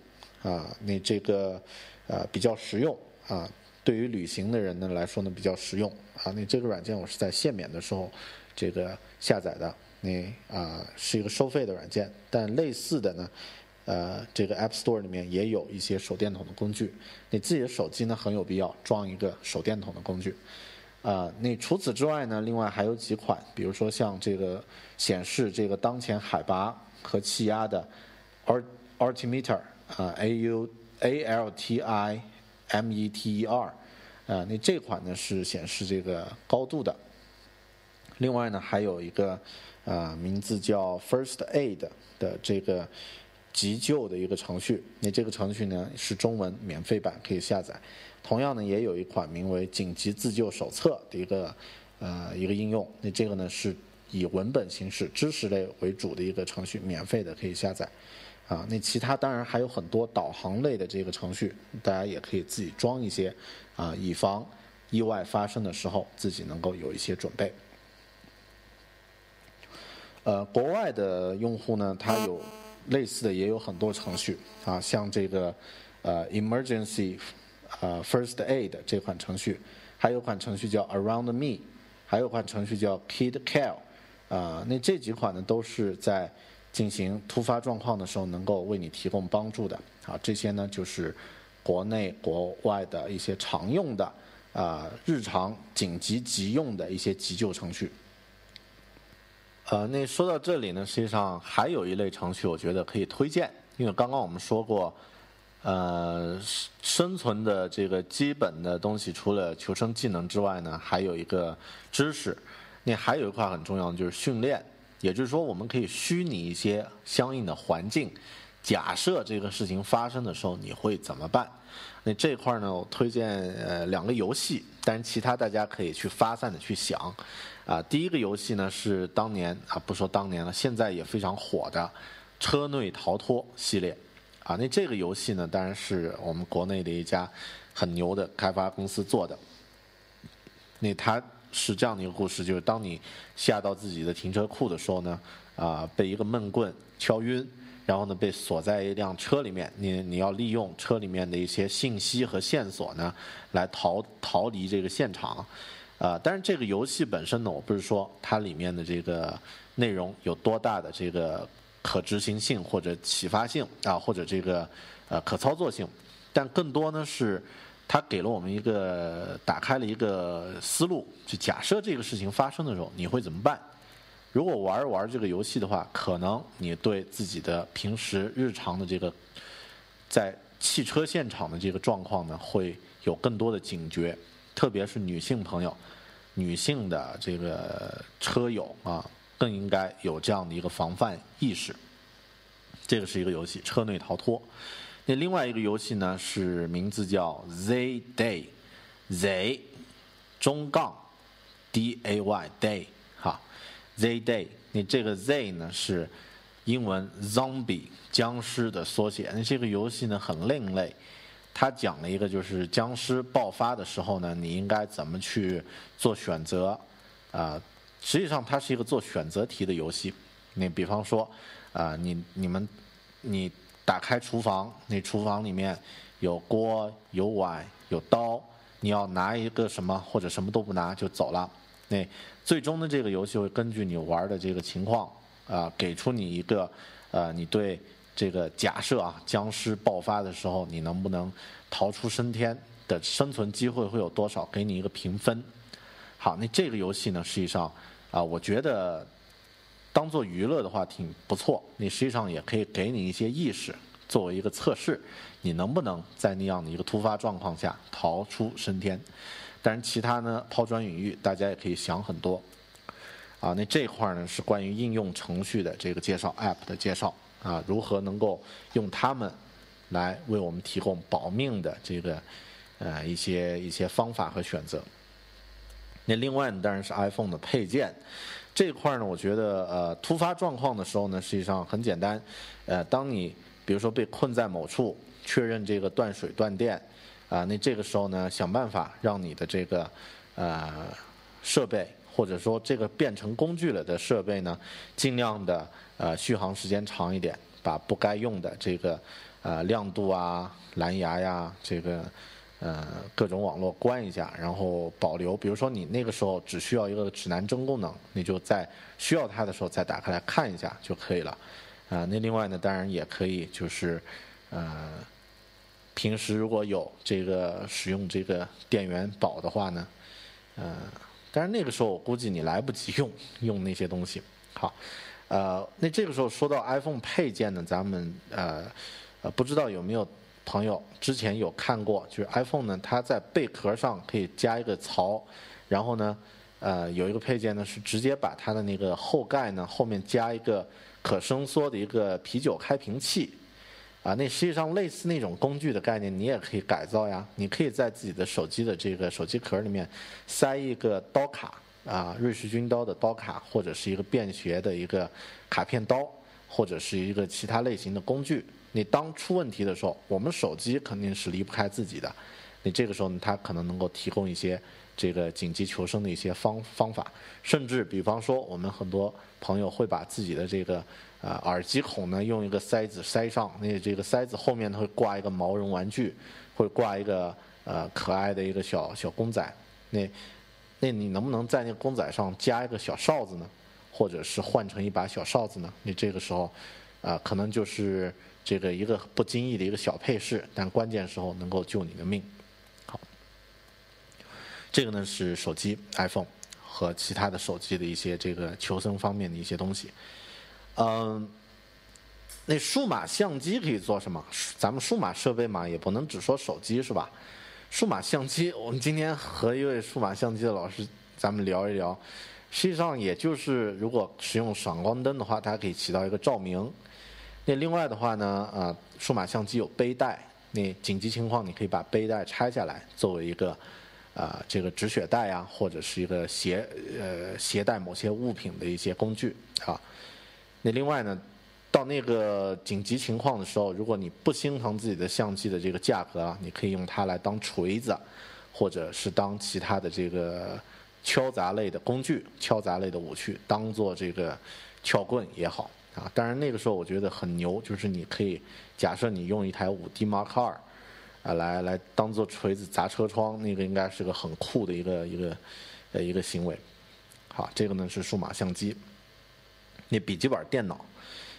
啊。那这个呃比较实用啊。对于旅行的人呢来说呢比较实用。啊，那这个软件我是在限免的时候这个下载的，那啊是一个收费的软件，但类似的呢，呃这个 App Store 里面也有一些手电筒的工具，你自己的手机呢很有必要装一个手电筒的工具，啊那除此之外呢，另外还有几款，比如说像这个显示这个当前海拔和气压的 Altimeter 啊 A U A L T I M-E-T-E-R，啊，那这款呢是显示这个高度的，另外呢，还有一个呃名字叫 First Aid 的这个急救的一个程序。那这个程序呢是中文免费版，可以下载。同样呢，也有一款名为紧急自救手册的一个呃一个应用。那这个呢是以文本形式、知识类为主的一个程序，免费的可以下载。啊，那其他当然还有很多导航类的这个程序，大家也可以自己装一些，啊，以防意外发生的时候自己能够有一些准备。呃，国外的用户呢，他有类似的也有很多程序啊，像这个呃 Emergency 呃 First Aid 这款程序，还有款程序叫 Around Me，还有款程序叫 Kid Care，啊，那这几款呢都是在进行突发状况的时候能够为你提供帮助的。啊，这些呢就是国内国外的一些常用的啊日常紧急急用的一些急救程序。呃，那说到这里呢，实际上还有一类程序，我觉得可以推荐，因为刚刚我们说过，呃，生存的这个基本的东西，除了求生技能之外呢，还有一个知识。那还有一块很重要的就是训练，也就是说，我们可以虚拟一些相应的环境，假设这个事情发生的时候，你会怎么办？那这块呢，我推荐呃两个游戏，但是其他大家可以去发散的去想。啊，第一个游戏呢是当年啊，不说当年了，现在也非常火的车内逃脱系列。啊，那这个游戏呢，当然是我们国内的一家很牛的开发公司做的。那它是这样的一个故事，就是当你下到自己的停车库的时候呢，啊，被一个闷棍敲晕。然后呢，被锁在一辆车里面，你你要利用车里面的一些信息和线索呢，来逃逃离这个现场，啊，但是这个游戏本身呢，我不是说它里面的这个内容有多大的这个可执行性或者启发性啊，或者这个呃可操作性，但更多呢是它给了我们一个打开了一个思路，就假设这个事情发生的时候，你会怎么办？如果玩玩这个游戏的话，可能你对自己的平时日常的这个在汽车现场的这个状况呢，会有更多的警觉，特别是女性朋友、女性的这个车友啊，更应该有这样的一个防范意识。这个是一个游戏，车内逃脱。那另外一个游戏呢，是名字叫 Z Day，Z 中杠 D A Y Day 哈。Z Day，你这个 Z 呢是英文 Zombie 僵尸的缩写。那这个游戏呢很另类，它讲了一个就是僵尸爆发的时候呢，你应该怎么去做选择啊？实际上它是一个做选择题的游戏。你比方说啊，你你们你打开厨房，那厨房里面有锅、有碗、有刀，你要拿一个什么或者什么都不拿就走了。那最终的这个游戏会根据你玩的这个情况啊，给出你一个呃，你对这个假设啊，僵尸爆发的时候你能不能逃出升天的生存机会会有多少？给你一个评分。好，那这个游戏呢，实际上啊，我觉得当做娱乐的话挺不错。你实际上也可以给你一些意识，作为一个测试，你能不能在那样的一个突发状况下逃出升天？但是其他呢，抛砖引玉，大家也可以想很多。啊，那这块呢是关于应用程序的这个介绍，App 的介绍啊，如何能够用它们来为我们提供保命的这个呃一些一些方法和选择。那另外呢，当然是 iPhone 的配件这块呢，我觉得呃突发状况的时候呢，实际上很简单，呃，当你比如说被困在某处，确认这个断水断电。啊，那这个时候呢，想办法让你的这个呃设备，或者说这个变成工具了的设备呢，尽量的呃续航时间长一点，把不该用的这个呃亮度啊、蓝牙呀、这个呃各种网络关一下，然后保留。比如说你那个时候只需要一个指南针功能，你就在需要它的时候再打开来看一下就可以了。啊，那另外呢，当然也可以就是呃。平时如果有这个使用这个电源宝的话呢，呃，但是那个时候我估计你来不及用用那些东西。好，呃，那这个时候说到 iPhone 配件呢，咱们呃呃不知道有没有朋友之前有看过，就是 iPhone 呢，它在贝壳上可以加一个槽，然后呢，呃，有一个配件呢是直接把它的那个后盖呢后面加一个可伸缩的一个啤酒开瓶器，啊，那实际上类似那种工具的概念，你也可以改造呀。你可以在自己的手机的这个手机壳里面塞一个刀卡，啊，瑞士军刀的刀卡，或者是一个便携的一个卡片刀，或者是一个其他类型的工具。你当出问题的时候，我们手机肯定是离不开自己的。你这个时候呢，它可能能够提供一些这个紧急求生的一些方方法，甚至比方说，我们很多朋友会把自己的这个呃耳机孔呢用一个塞子塞上，那这个塞子后面会挂一个毛绒玩具，会挂一个呃可爱的一个小小公仔，那那你能不能在那公仔上加一个小哨子呢？或者是换成一把小哨子呢？你这个时候啊，可能就是这个一个不经意的一个小配饰，但关键时候能够救你的命。好这个呢是手机 iPhone 和其他的手机的一些这个求生方面的一些东西。嗯，那数码相机可以做什么？咱们数码设备嘛，也不能只说手机是吧？数码相机，我们今天和一位数码相机的老师咱们聊一聊。实际上，也就是如果使用闪光灯的话，它可以起到一个照明。那另外的话呢，呃，数码相机有背带，那紧急情况你可以把背带拆下来作为一个。啊，这个止血带啊，或者是一个携呃携带某些物品的一些工具啊。那另外呢，到那个紧急情况的时候，如果你不心疼自己的相机的这个价格啊，你可以用它来当锤子，或者是当其他的这个敲砸类的工具、敲砸类的武器，当做这个撬棍也好啊。当然那个时候我觉得很牛，就是你可以假设你用一台五 D Mark 二。啊，来来当做锤子砸车窗，那个应该是个很酷的一个一个呃一个行为。好，这个呢是数码相机。那笔记本电脑，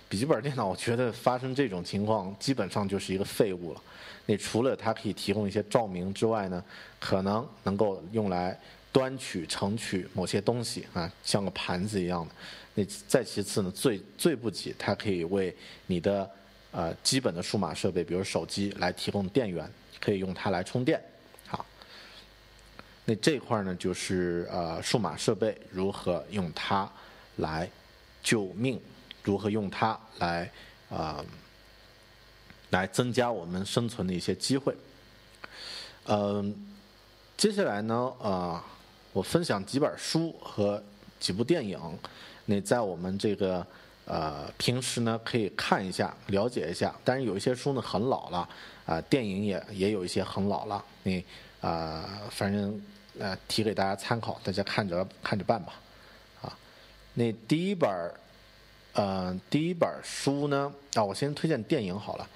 笔记本电脑，我觉得发生这种情况基本上就是一个废物了。那除了它可以提供一些照明之外呢，可能能够用来端取盛取某些东西啊，像个盘子一样的。那再其次呢，最最不济，它可以为你的。呃，基本的数码设备，比如手机，来提供电源，可以用它来充电。好，那这块呢，就是呃，数码设备如何用它来救命，如何用它来啊，来增加我们生存的一些机会。嗯，接下来呢，啊，我分享几本书和几部电影。那在我们这个。呃，平时呢可以看一下，了解一下。但是有一些书呢很老了，啊，电影也也有一些很老了。你啊，反正呃提给大家参考，大家看着看着办吧。啊，那第一本儿，呃，第一本书呢，啊，我先推荐电影好了。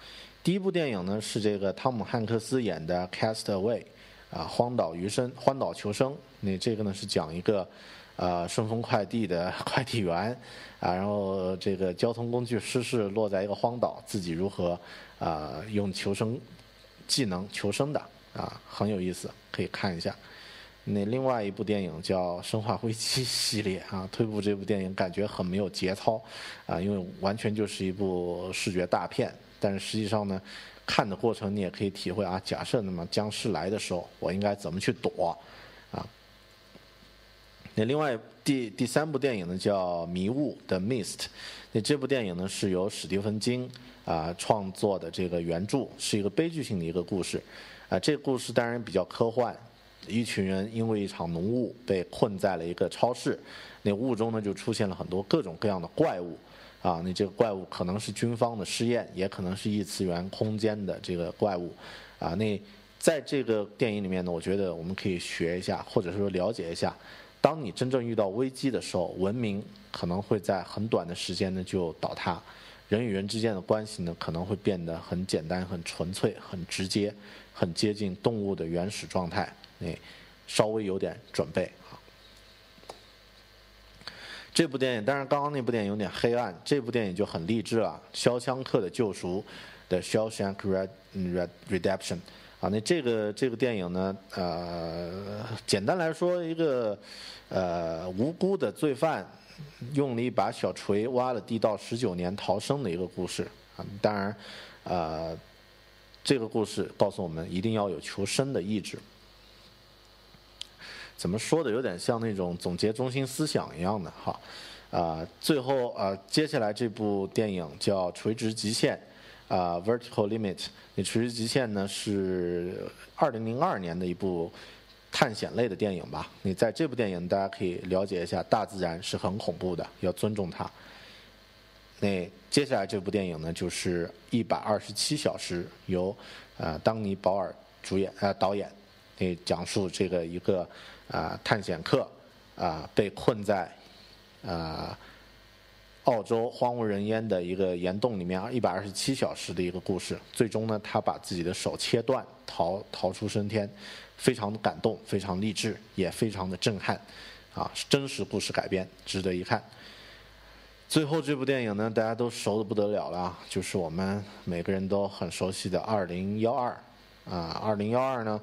第一部电影呢是这个汤姆汉克斯演的《Cast Away》，啊，荒岛余生，荒岛求生。那这个呢是讲一个。呃，顺丰快递的 *laughs* 快递员啊，然后这个交通工具失事，落在一个荒岛，自己如何啊用求生技能求生的啊，很有意思，可以看一下。那另外一部电影叫《生化危机》*laughs* 系列啊，推部这部电影感觉很没有节操啊，因为完全就是一部视觉大片，但是实际上呢，看的过程你也可以体会啊，假设那么僵尸来的时候，我应该怎么去躲？那另外第第三部电影呢叫《迷雾》的《Mist》，那这部电影呢是由史蒂芬金啊创作的这个原著，是一个悲剧性的一个故事，啊，这故事当然比较科幻，一群人因为一场浓雾被困在了一个超市，那雾中呢就出现了很多各种各样的怪物，啊，那这个怪物可能是军方的试验，也可能是异次元空间的这个怪物，啊，那在这个电影里面呢，我觉得我们可以学一下，或者说了解一下。当你真正遇到危机的时候，文明可能会在很短的时间呢就倒塌，人与人之间的关系呢可能会变得很简单、很纯粹、很直接、很接近动物的原始状态。*laughs* 你稍微有点准备啊。这部电影，当然刚刚那部电影有点黑暗，这部电影就很励志了，《肖枪克的救赎》的《Shawshank Redemption》。啊，那这个这个电影呢，呃，简单来说，一个呃无辜的罪犯用了一把小锤挖了地道十九年逃生的一个故事啊。当然，呃，这个故事告诉我们一定要有求生的意志。怎么说的，有点像那种总结中心思想一样的哈。啊，最后啊，接下来这部电影叫《垂直极限》啊，《Vertical Limit》。那《垂直极限》呢是二零零二年的一部探险类的电影吧？你在这部电影，大家可以了解一下，大自然是很恐怖的，要尊重它。那接下来这部电影呢，就是一百二十七小时，由呃当尼保尔主演呃导演，那讲述这个一个啊探险客啊被困在啊澳洲荒无人烟的一个岩洞里面一百二十七小时的一个故事，最终呢他把自己的手切断逃逃出升天，非常的感动，非常励志，也非常的震撼，啊真实故事改编，值得一看。最后这部电影呢，大家都熟的不得了了，就是我们每个人都很熟悉的《二零幺二》啊，《二零幺二》呢，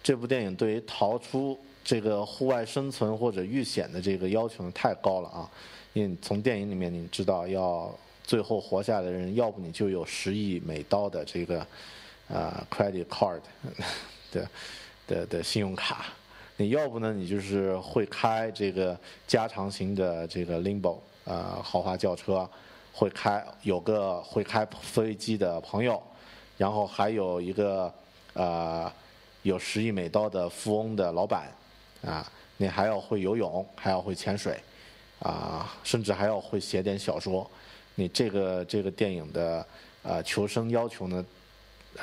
这部电影对于逃出这个户外生存或者遇险的这个要求呢太高了啊，因为从电影里面你知道，要最后活下来的人，要不你就有十亿美刀的这个啊 credit card 的的的信用卡，你要不呢，你就是会开这个加长型的这个 limbo。呃，豪华轿车，会开有个会开飞机的朋友，然后还有一个呃有十亿美刀的富翁的老板，啊，你还要会游泳，还要会潜水，啊，甚至还要会写点小说。你这个这个电影的呃求生要求呢，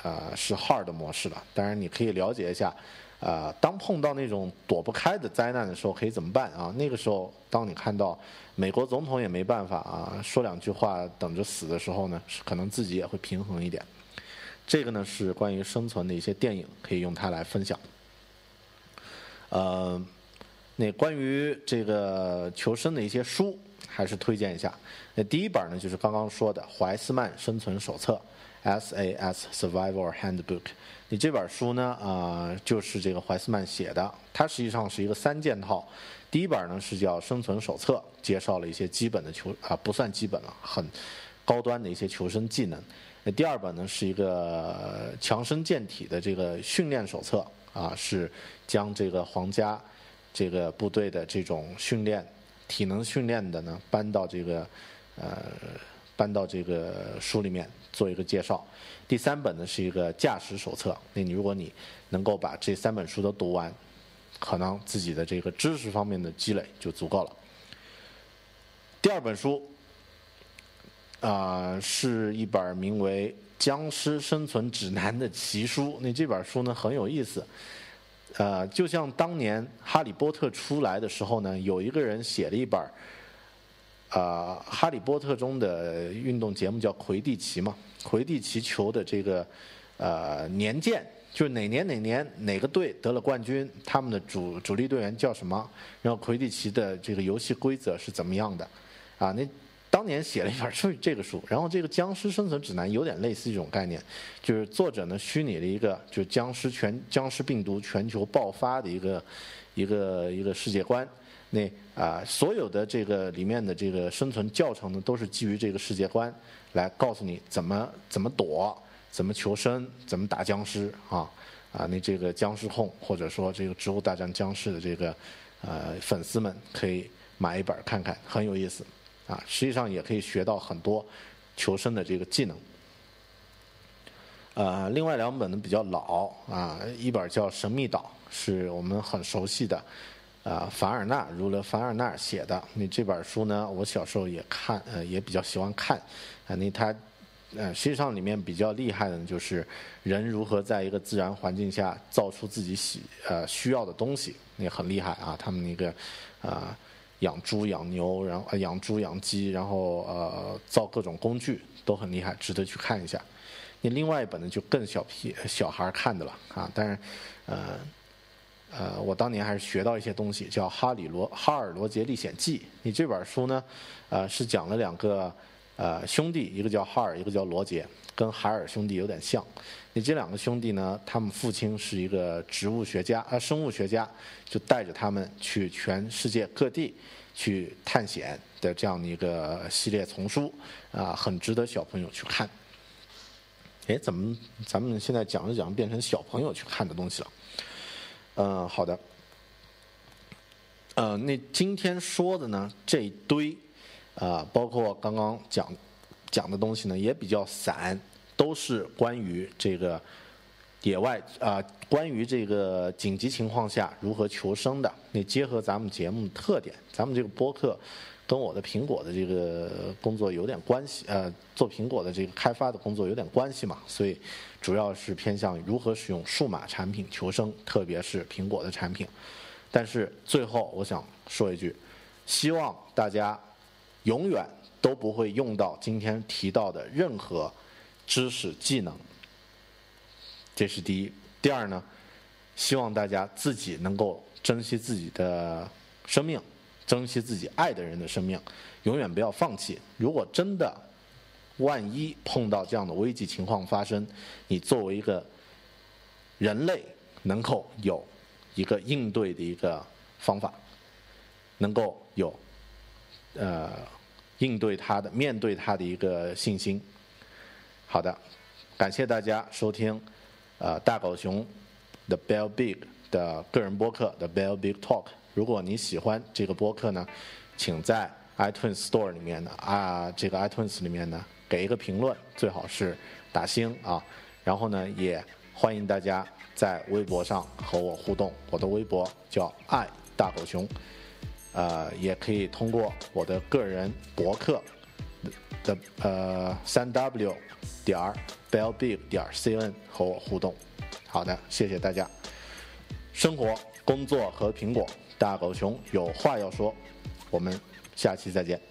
呃是 hard 模式了。当然你可以了解一下。啊，当碰到那种躲不开的灾难的时候，可以怎么办啊？那个时候，当你看到美国总统也没办法啊，说两句话等着死的时候呢，可能自己也会平衡一点。这个呢是关于生存的一些电影，可以用它来分享。呃，那关于这个求生的一些书，还是推荐一下。那第一本呢，就是刚刚说的《怀斯曼生存手册》（S.A.S. Survival Handbook）。你这本书呢，啊，就是这个怀斯曼写的。它实际上是一个三件套。第一本呢是叫《生存手册》，介绍了一些基本的求啊，不算基本了，很高端的一些求生技能。那第二本呢是一个强身健体的这个训练手册，啊，是将这个皇家这个部队的这种训练、体能训练的呢搬到这个呃搬到这个书里面做一个介绍。第三本呢是一个驾驶手册，那你如果你能够把这三本书都读完，可能自己的这个知识方面的积累就足够了。第二本书，啊，是一本名为《僵尸生存指南》的奇书。那这本书呢很有意思，呃，就像当年《哈利波特》出来的时候呢，有一个人写了一本。啊，《哈利波特》中的运动节目叫魁地奇嘛？魁地奇球的这个呃年鉴，就是哪年哪年哪个队得了冠军，他们的主主力队员叫什么？然后魁地奇的这个游戏规则是怎么样的？啊，那当年写了一本就是这个书。然后这个《僵尸生存指南》有点类似这种概念，就是作者呢虚拟了一个就僵尸全僵尸病毒全球爆发的一个一个一个世界观。那啊，所有的这个里面的这个生存教程呢，都是基于这个世界观来告诉你怎么怎么躲，怎么求生，怎么打僵尸啊啊！那这个僵尸控或者说这个植物大战僵尸的这个呃粉丝们可以买一本看看，很有意思啊。实际上也可以学到很多求生的这个技能。呃，另外两本呢比较老啊，一本叫《神秘岛》，是我们很熟悉的。啊，凡尔纳，如了凡尔纳写的。那这本书呢，我小时候也看，呃，也比较喜欢看。啊，那他，呃，实际上里面比较厉害的，就是人如何在一个自然环境下造出自己喜呃需要的东西，那很厉害啊。他们那个啊，养猪养牛，然后养猪养鸡，然后呃造各种工具都很厉害，值得去看一下。你另外一本呢，就更小屁小孩看的了啊，但是呃。呃，我当年还是学到一些东西，叫《哈里罗哈尔罗杰历险记》。你这本书呢，呃，是讲了两个呃兄弟，一个叫哈尔，一个叫罗杰，跟海尔兄弟有点像。你这两个兄弟呢，他们父亲是一个植物学家啊，生物学家，就带着他们去全世界各地去探险的这样的一个系列丛书啊，很值得小朋友去看。哎，怎么咱们现在讲着讲变成小朋友去看的东西了？嗯，好的。呃，那今天说的呢这一堆，啊，包括刚刚讲讲的东西呢，也比较散，都是关于这个野外啊，关于这个紧急情况下如何求生的。那结合咱们节目特点，咱们这个播客跟我的苹果的这个工作有点关系，呃，做苹果的这个开发的工作有点关系嘛，所以主要是偏向于如何使用数码产品求生，特别是苹果的产品。但是最后，我想说一句，希望大家永远都不会用到今天提到的任何知识技能。这是第一。第二呢，希望大家自己能够珍惜自己的生命，珍惜自己爱的人的生命，永远不要放弃。如果真的万一碰到这样的危机情况发生，你作为一个人类，能够有。一个应对的一个方法，能够有呃应对它的面对它的一个信心。好的，感谢大家收听呃大狗熊 The Bell Big 的个人播客 The Bell Big Talk。如果你喜欢这个播客呢，请在 iTunes Store 里面呢啊这个 iTunes 里面呢给一个评论，最好是打星啊。然后呢，也欢迎大家。在微博上和我互动，我的微博叫爱大狗熊，呃，也可以通过我的个人博客的呃三 w 点 bellbig 点 cn 和我互动。好的，谢谢大家。生活、工作和苹果，大狗熊有话要说，我们下期再见。